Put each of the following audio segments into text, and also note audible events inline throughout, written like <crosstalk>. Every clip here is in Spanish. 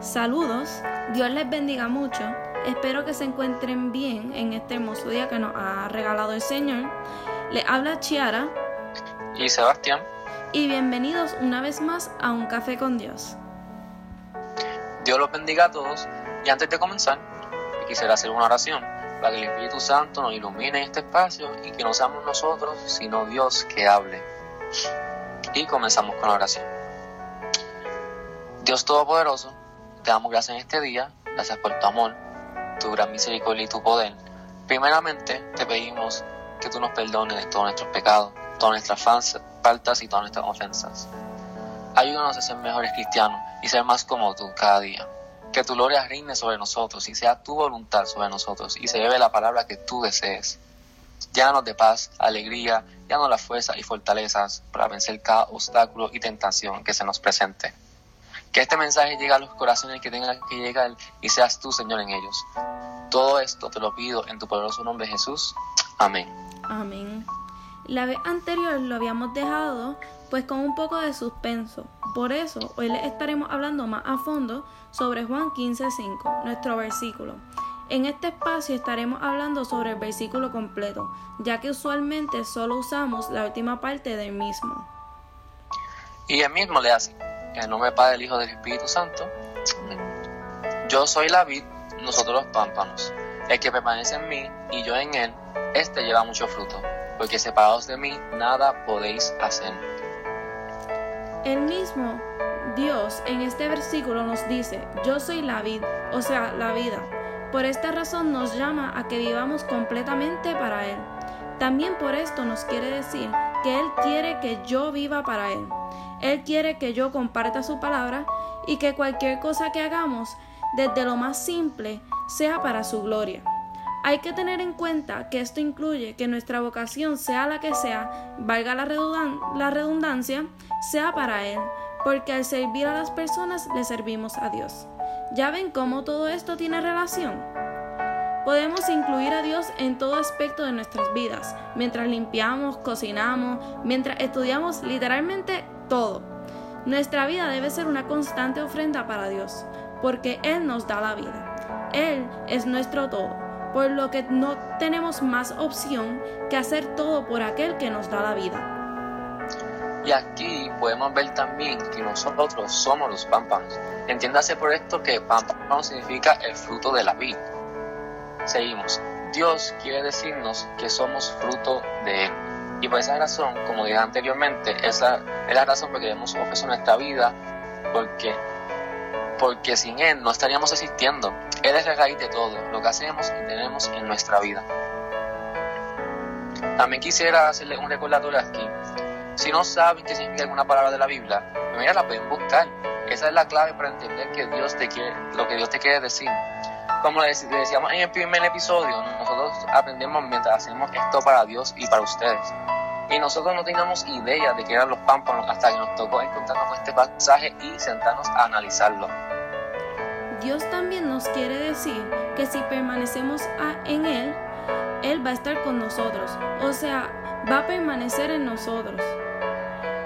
Saludos, Dios les bendiga mucho. Espero que se encuentren bien en este hermoso día que nos ha regalado el Señor. Les habla Chiara y Sebastián. Y bienvenidos una vez más a Un Café con Dios. Dios los bendiga a todos. Y antes de comenzar, quisiera hacer una oración para que el Espíritu Santo nos ilumine en este espacio y que no seamos nosotros, sino Dios que hable. Y comenzamos con la oración. Dios Todopoderoso, te damos gracias en este día, gracias por tu amor, tu gran misericordia y tu poder. Primeramente te pedimos que tú nos perdones todos nuestros pecados, todas nuestras faltas y todas nuestras ofensas. Ayúdanos a ser mejores cristianos y ser más como tú cada día. Que tu gloria reine sobre nosotros y sea tu voluntad sobre nosotros y se lleve la palabra que tú desees. Llénanos de paz, alegría, llénanos la fuerza y fortalezas para vencer cada obstáculo y tentación que se nos presente. Que este mensaje llegue a los corazones que tengan que llegar y seas tú, Señor, en ellos. Todo esto te lo pido en tu poderoso nombre, Jesús. Amén. Amén. La vez anterior lo habíamos dejado pues con un poco de suspenso. Por eso hoy les estaremos hablando más a fondo sobre Juan 15:5, nuestro versículo. En este espacio estaremos hablando sobre el versículo completo, ya que usualmente solo usamos la última parte del mismo. Y el mismo le hace, en el nombre del Padre, Hijo del Espíritu Santo. Yo soy la vid, nosotros los pámpanos. El que permanece en mí y yo en él, este lleva mucho fruto, porque separados de mí nada podéis hacer. El mismo Dios en este versículo nos dice, yo soy la vid, o sea, la vida. Por esta razón nos llama a que vivamos completamente para Él. También por esto nos quiere decir que Él quiere que yo viva para Él. Él quiere que yo comparta su palabra y que cualquier cosa que hagamos, desde lo más simple, sea para su gloria. Hay que tener en cuenta que esto incluye que nuestra vocación, sea la que sea, valga la, redundancia, sea para Él, porque al servir a las personas le servimos a Dios. ¿Ya ven cómo todo esto tiene relación? Podemos incluir a Dios en todo aspecto de nuestras vidas, mientras limpiamos, cocinamos, mientras estudiamos, literalmente todo. Nuestra vida debe ser una constante ofrenda para Dios, porque Él nos da la vida. Él es nuestro todo, por lo que no tenemos más opción que hacer todo por aquel que nos da la vida. Y aquí podemos ver también que nosotros somos los pámpanos. Entiéndase por esto que pámpano significa el fruto de la vida. Seguimos. Dios quiere decirnos que somos fruto de Él. Y por esa razón, como dije anteriormente, esa es la razón por que debemos ofrecer nuestra vida, porque, porque sin Él no estaríamos existiendo. Él es la raíz de todo, lo que hacemos y tenemos en nuestra vida. También quisiera hacerle un recordatorio aquí si no saben qué significa alguna palabra de la Biblia, pues mira, la pueden buscar. Esa es la clave para entender que Dios te quiere, lo que Dios te quiere decir. Como le decíamos en el primer episodio, nosotros aprendemos mientras hacemos esto para Dios y para ustedes. Y nosotros no teníamos idea de qué eran los pámpanos hasta que nos tocó encontrarnos con este pasaje y sentarnos a analizarlo. Dios también nos quiere decir que si permanecemos en Él, Él va a estar con nosotros. O sea, va a permanecer en nosotros.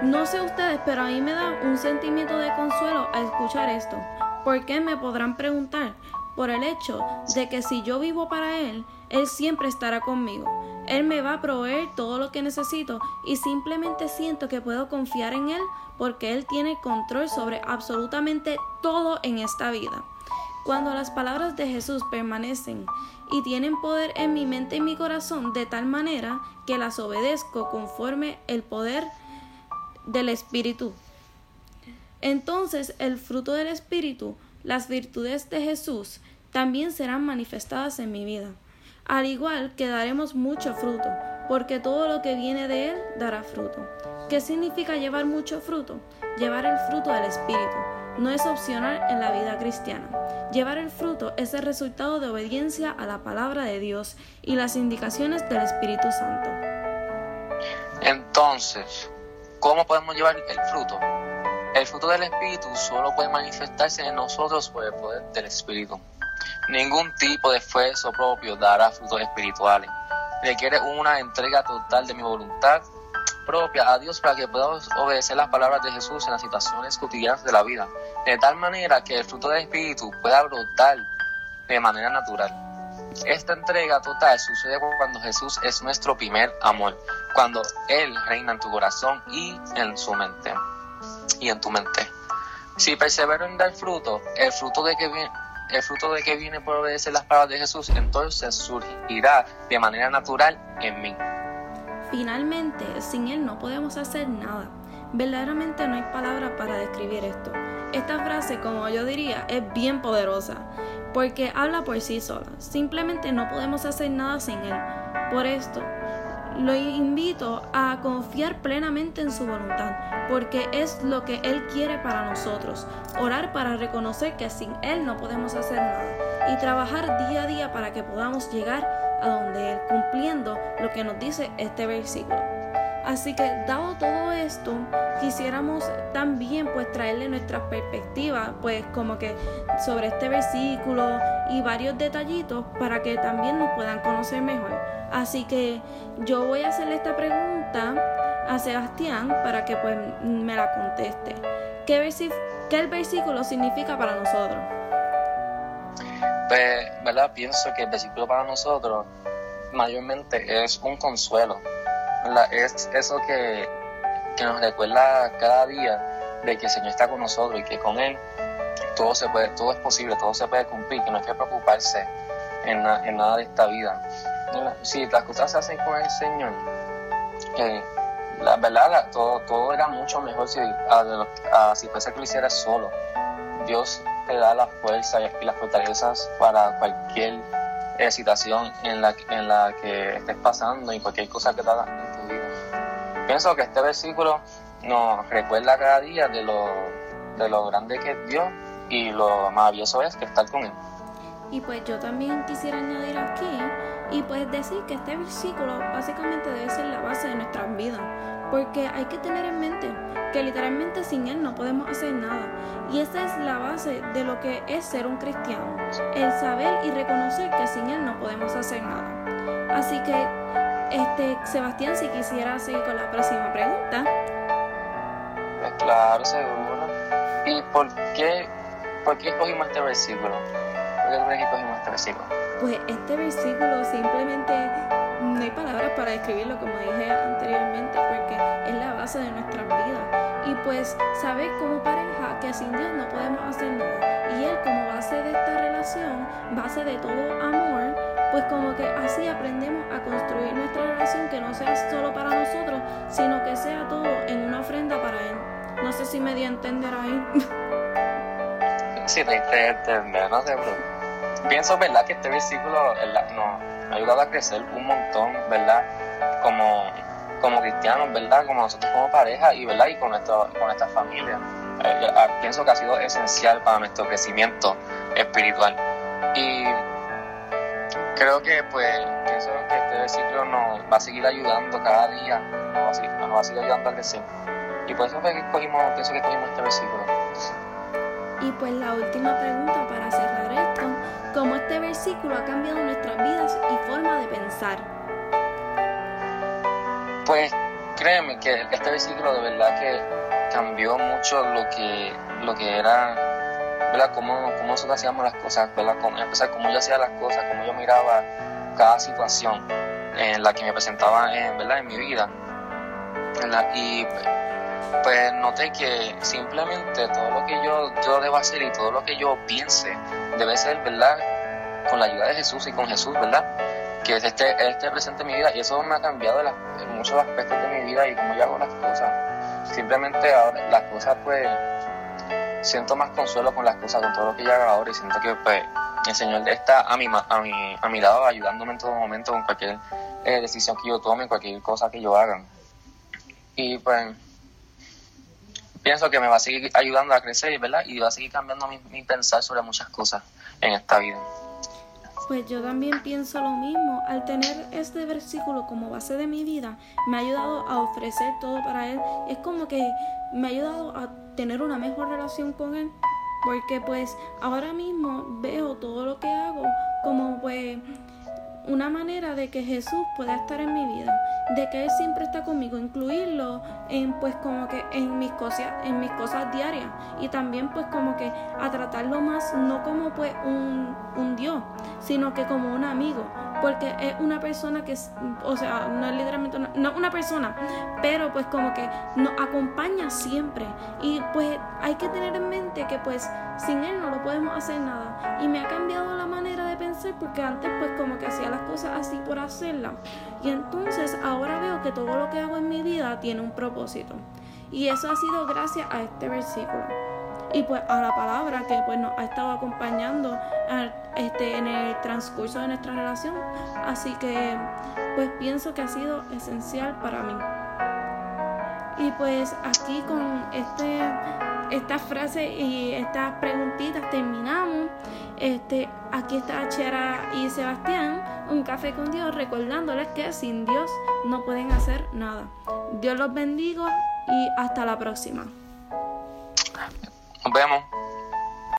No sé ustedes, pero a mí me da un sentimiento de consuelo al escuchar esto. ¿Por qué me podrán preguntar? Por el hecho de que si yo vivo para Él, Él siempre estará conmigo. Él me va a proveer todo lo que necesito y simplemente siento que puedo confiar en Él porque Él tiene control sobre absolutamente todo en esta vida. Cuando las palabras de Jesús permanecen y tienen poder en mi mente y mi corazón de tal manera que las obedezco conforme el poder del Espíritu. Entonces el fruto del Espíritu, las virtudes de Jesús, también serán manifestadas en mi vida. Al igual que daremos mucho fruto, porque todo lo que viene de Él dará fruto. ¿Qué significa llevar mucho fruto? Llevar el fruto del Espíritu. No es opcional en la vida cristiana. Llevar el fruto es el resultado de obediencia a la palabra de Dios y las indicaciones del Espíritu Santo. Entonces, ¿Cómo podemos llevar el fruto? El fruto del Espíritu solo puede manifestarse en nosotros por el poder del Espíritu. Ningún tipo de esfuerzo propio dará frutos espirituales. Requiere una entrega total de mi voluntad propia a Dios para que podamos obedecer las palabras de Jesús en las situaciones cotidianas de la vida, de tal manera que el fruto del Espíritu pueda brotar de manera natural. Esta entrega total sucede cuando Jesús es nuestro primer amor, cuando Él reina en tu corazón y en su mente y en tu mente. Si persevero en dar fruto, el fruto de que viene, el fruto de que viene por obedecer las palabras de Jesús, entonces surgirá de manera natural en mí. Finalmente, sin Él no podemos hacer nada. Verdaderamente no hay palabras para describir esto. Esta frase, como yo diría, es bien poderosa, porque habla por sí sola. Simplemente no podemos hacer nada sin Él. Por esto, lo invito a confiar plenamente en su voluntad, porque es lo que Él quiere para nosotros. Orar para reconocer que sin Él no podemos hacer nada y trabajar día a día para que podamos llegar a donde Él, cumpliendo lo que nos dice este versículo. Así que dado todo esto, quisiéramos también pues traerle nuestra perspectiva pues como que sobre este versículo y varios detallitos para que también nos puedan conocer mejor. Así que yo voy a hacerle esta pregunta a Sebastián para que pues me la conteste. ¿Qué, qué el versículo significa para nosotros? Pues, ¿verdad? Pienso que el versículo para nosotros mayormente es un consuelo. Es eso que, que nos recuerda cada día de que el Señor está con nosotros y que con Él todo, se puede, todo es posible, todo se puede cumplir, que no hay que preocuparse en, en nada de esta vida si las cosas se hacen con el Señor, la verdad, todo, todo era mucho mejor si, a, si fuese que lo hicieras solo. Dios te da la fuerza y las fortalezas para cualquier eh, situación en la, en la que estés pasando y cualquier cosa que te haga en tu vida. Pienso que este versículo nos recuerda cada día de lo, de lo grande que es Dios y lo maravilloso es que estar con Él. Y pues yo también quisiera añadir aquí y pues decir que este versículo básicamente debe ser la base de nuestras vidas, porque hay que tener en mente que literalmente sin Él no podemos hacer nada. Y esa es la base de lo que es ser un cristiano, el saber y reconocer que sin Él no podemos hacer nada. Así que, este, Sebastián, si quisiera seguir con la próxima pregunta. Pues claro, seguro. ¿Y por qué, por qué escogimos este versículo? Este pues este versículo simplemente no hay palabras para describirlo como dije anteriormente porque es la base de nuestras vidas. Y pues saber como pareja que sin Dios no podemos hacer nada. Y Él como base de esta relación, base de todo amor, pues como que así aprendemos a construir nuestra relación que no sea solo para nosotros, sino que sea todo en una ofrenda para Él. No sé si me di a entender ahí. <laughs> Sí, te entender, no sé, bro pienso, ¿verdad? Que este versículo nos ha ayudado a crecer un montón, ¿verdad? Como, como cristianos, ¿verdad? Como nosotros como pareja y, ¿verdad? Y con, nuestro, con nuestra familia. Eh, ah, pienso que ha sido esencial para nuestro crecimiento espiritual. Y creo que, pues, pienso que este versículo nos va a seguir ayudando cada día, nos va a seguir, nos va a seguir ayudando a crecer. Y por eso que escogimos, pienso que escogimos este versículo. Y pues la última pregunta para cerrar esto cómo este versículo ha cambiado nuestras vidas y forma de pensar. Pues créeme que este versículo de verdad que cambió mucho lo que, lo que era, ¿verdad? Cómo, cómo nosotros hacíamos las cosas, ¿verdad? Cómo, empezar, cómo yo hacía las cosas, cómo yo miraba cada situación en la que me presentaba en, ¿verdad? en mi vida. Y pues noté que simplemente todo lo que yo, yo debo hacer y todo lo que yo piense debe ser, ¿verdad? Con la ayuda de Jesús y con Jesús, ¿verdad? Que esté, esté presente en mi vida y eso me ha cambiado en muchos aspectos de mi vida y cómo yo hago las cosas. Simplemente ahora las cosas, pues, siento más consuelo con las cosas, con todo lo que yo hago ahora y siento que, pues, el Señor está a mi, a mi, a mi lado ayudándome en todo momento con cualquier eh, decisión que yo tome, cualquier cosa que yo haga. Y pues pienso que me va a seguir ayudando a crecer, ¿verdad? Y va a seguir cambiando mi, mi pensar sobre muchas cosas en esta vida. Pues yo también pienso lo mismo. Al tener este versículo como base de mi vida, me ha ayudado a ofrecer todo para Él. Es como que me ha ayudado a tener una mejor relación con Él. Porque pues ahora mismo veo todo lo que hago como pues una manera de que Jesús pueda estar en mi vida, de que Él siempre está conmigo, incluirlo en pues como que en mis cosas, en mis cosas diarias. Y también pues como que a tratarlo más no como pues un, un Dios, sino que como un amigo, porque es una persona que, o sea, no es literalmente una, no una persona, pero pues como que nos acompaña siempre. Y pues hay que tener en mente que pues sin él no lo podemos hacer nada. Y me ha cambiado la manera de pensar porque antes pues como que hacía por hacerlas y entonces ahora veo que todo lo que hago en mi vida tiene un propósito y eso ha sido gracias a este versículo y pues a la palabra que pues nos ha estado acompañando este, en el transcurso de nuestra relación. Así que pues pienso que ha sido esencial para mí. Y pues aquí con este, esta frase y estas preguntitas terminamos. Este, aquí está Chera y Sebastián, un café con Dios, recordándoles que sin Dios no pueden hacer nada. Dios los bendiga y hasta la próxima. Nos vemos.